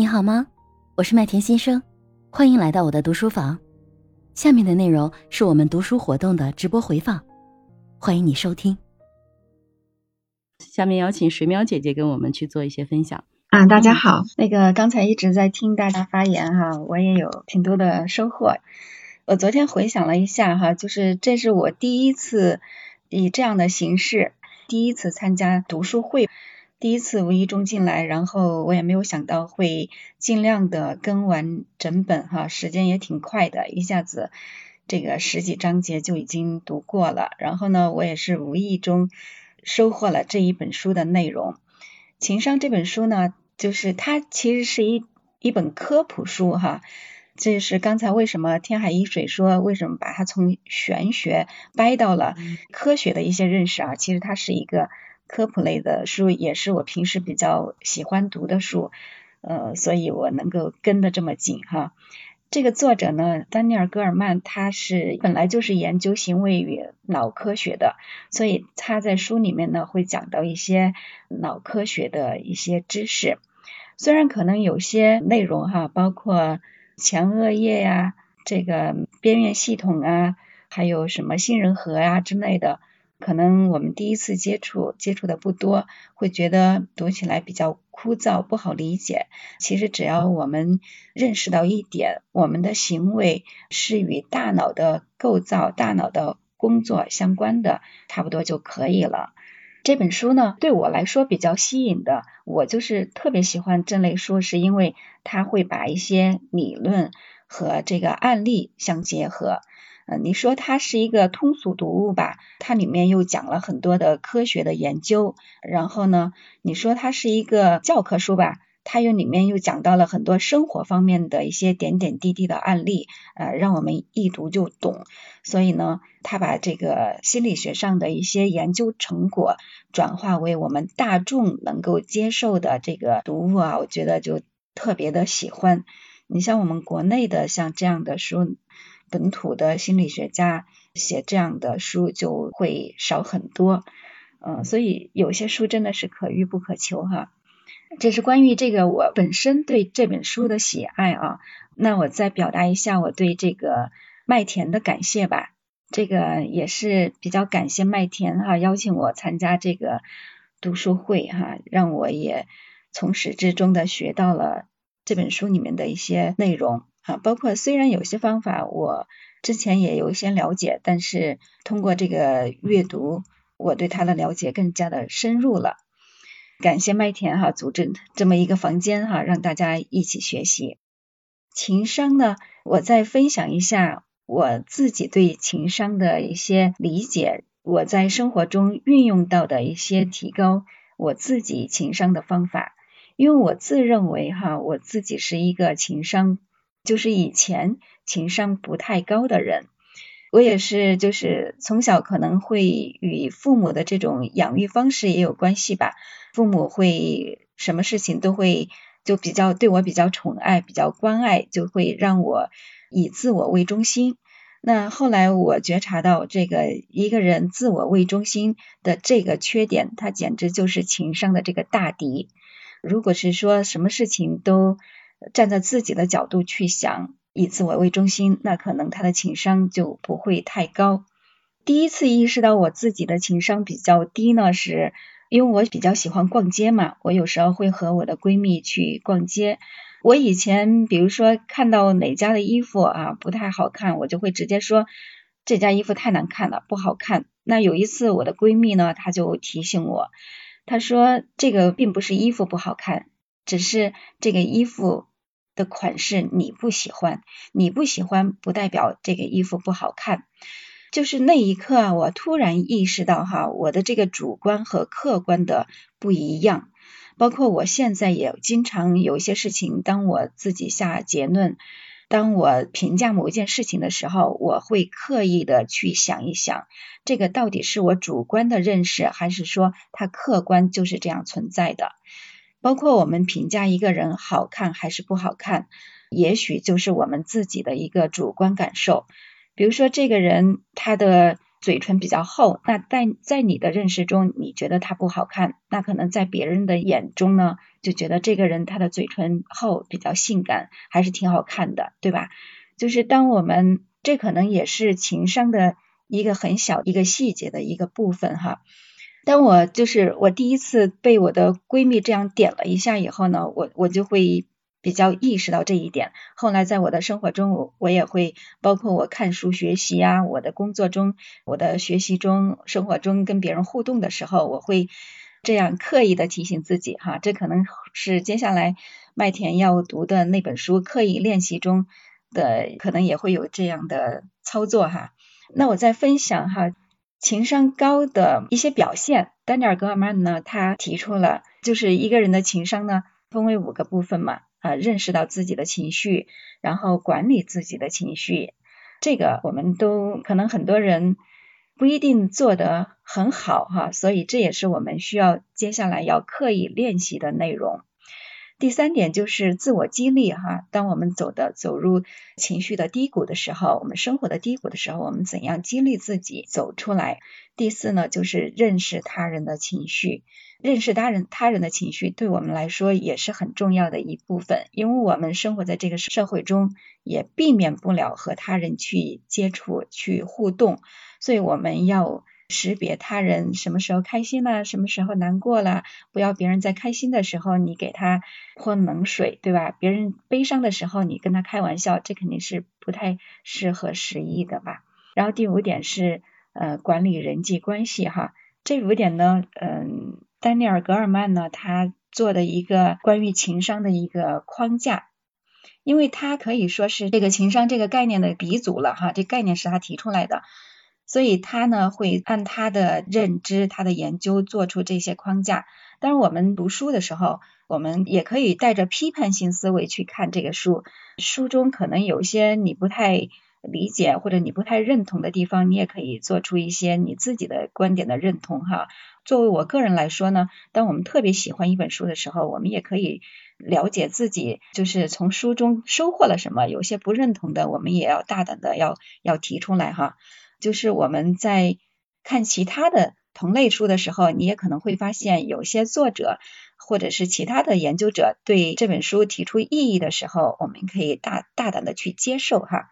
你好吗？我是麦田新生，欢迎来到我的读书房。下面的内容是我们读书活动的直播回放，欢迎你收听。下面邀请水淼姐姐跟我们去做一些分享。啊，大家好，那个刚才一直在听大家发言哈，我也有挺多的收获。我昨天回想了一下哈，就是这是我第一次以这样的形式，第一次参加读书会。第一次无意中进来，然后我也没有想到会尽量的跟完整本哈，时间也挺快的，一下子这个十几章节就已经读过了。然后呢，我也是无意中收获了这一本书的内容。情商这本书呢，就是它其实是一一本科普书哈。这是刚才为什么天海一水说为什么把它从玄学掰到了科学的一些认识啊？其实它是一个。科普类的书也是我平时比较喜欢读的书，呃，所以我能够跟得这么紧哈。这个作者呢，丹尼尔·戈尔曼，他是本来就是研究行为与脑科学的，所以他在书里面呢会讲到一些脑科学的一些知识。虽然可能有些内容哈，包括前额叶呀、这个边缘系统啊，还有什么杏仁核呀之类的。可能我们第一次接触，接触的不多，会觉得读起来比较枯燥，不好理解。其实只要我们认识到一点，我们的行为是与大脑的构造、大脑的工作相关的，差不多就可以了。这本书呢，对我来说比较吸引的，我就是特别喜欢这类书，是因为它会把一些理论和这个案例相结合。你说它是一个通俗读物吧？它里面又讲了很多的科学的研究。然后呢，你说它是一个教科书吧？它又里面又讲到了很多生活方面的一些点点滴滴的案例，呃，让我们一读就懂。所以呢，他把这个心理学上的一些研究成果转化为我们大众能够接受的这个读物啊，我觉得就特别的喜欢。你像我们国内的像这样的书。本土的心理学家写这样的书就会少很多，嗯，所以有些书真的是可遇不可求哈。这是关于这个我本身对这本书的喜爱啊。那我再表达一下我对这个麦田的感谢吧。这个也是比较感谢麦田哈，邀请我参加这个读书会哈，让我也从始至终的学到了这本书里面的一些内容。啊，包括虽然有些方法我之前也有一些了解，但是通过这个阅读，我对它的了解更加的深入了。感谢麦田哈组织这么一个房间哈，让大家一起学习情商呢。我再分享一下我自己对情商的一些理解，我在生活中运用到的一些提高我自己情商的方法。因为我自认为哈，我自己是一个情商。就是以前情商不太高的人，我也是，就是从小可能会与父母的这种养育方式也有关系吧。父母会什么事情都会就比较对我比较宠爱，比较关爱，就会让我以自我为中心。那后来我觉察到，这个一个人自我为中心的这个缺点，他简直就是情商的这个大敌。如果是说什么事情都。站在自己的角度去想，以自我为中心，那可能他的情商就不会太高。第一次意识到我自己的情商比较低呢，是因为我比较喜欢逛街嘛。我有时候会和我的闺蜜去逛街。我以前比如说看到哪家的衣服啊不太好看，我就会直接说这家衣服太难看了，不好看。那有一次我的闺蜜呢，她就提醒我，她说这个并不是衣服不好看，只是这个衣服。的款式你不喜欢，你不喜欢不代表这个衣服不好看。就是那一刻啊，我突然意识到哈，我的这个主观和客观的不一样。包括我现在也经常有一些事情，当我自己下结论，当我评价某一件事情的时候，我会刻意的去想一想，这个到底是我主观的认识，还是说它客观就是这样存在的。包括我们评价一个人好看还是不好看，也许就是我们自己的一个主观感受。比如说，这个人他的嘴唇比较厚，那在在你的认识中，你觉得他不好看，那可能在别人的眼中呢，就觉得这个人他的嘴唇厚，比较性感，还是挺好看的，对吧？就是当我们这可能也是情商的一个很小一个细节的一个部分哈。当我就是我第一次被我的闺蜜这样点了一下以后呢，我我就会。比较意识到这一点，后来在我的生活中，我我也会包括我看书学习啊，我的工作中，我的学习中，生活中跟别人互动的时候，我会这样刻意的提醒自己哈，这可能是接下来麦田要读的那本书刻意练习中的，可能也会有这样的操作哈。那我在分享哈情商高的一些表现，丹尼尔·戈尔曼呢，他提出了就是一个人的情商呢分为五个部分嘛。啊，认识到自己的情绪，然后管理自己的情绪，这个我们都可能很多人不一定做得很好哈，所以这也是我们需要接下来要刻意练习的内容。第三点就是自我激励哈，当我们走的走入情绪的低谷的时候，我们生活的低谷的时候，我们怎样激励自己走出来？第四呢，就是认识他人的情绪。认识他人他人的情绪，对我们来说也是很重要的一部分，因为我们生活在这个社会中，也避免不了和他人去接触、去互动，所以我们要识别他人什么时候开心了，什么时候难过了，不要别人在开心的时候你给他泼冷水，对吧？别人悲伤的时候你跟他开玩笑，这肯定是不太适合时宜的吧。然后第五点是呃管理人际关系哈，这五点呢，嗯。丹尼尔·格尔曼呢，他做的一个关于情商的一个框架，因为他可以说是这个情商这个概念的鼻祖了哈，这概念是他提出来的，所以他呢会按他的认知、他的研究做出这些框架。当然，我们读书的时候，我们也可以带着批判性思维去看这个书，书中可能有些你不太。理解或者你不太认同的地方，你也可以做出一些你自己的观点的认同哈。作为我个人来说呢，当我们特别喜欢一本书的时候，我们也可以了解自己就是从书中收获了什么。有些不认同的，我们也要大胆的要要提出来哈。就是我们在看其他的同类书的时候，你也可能会发现有些作者或者是其他的研究者对这本书提出异议的时候，我们可以大大胆的去接受哈。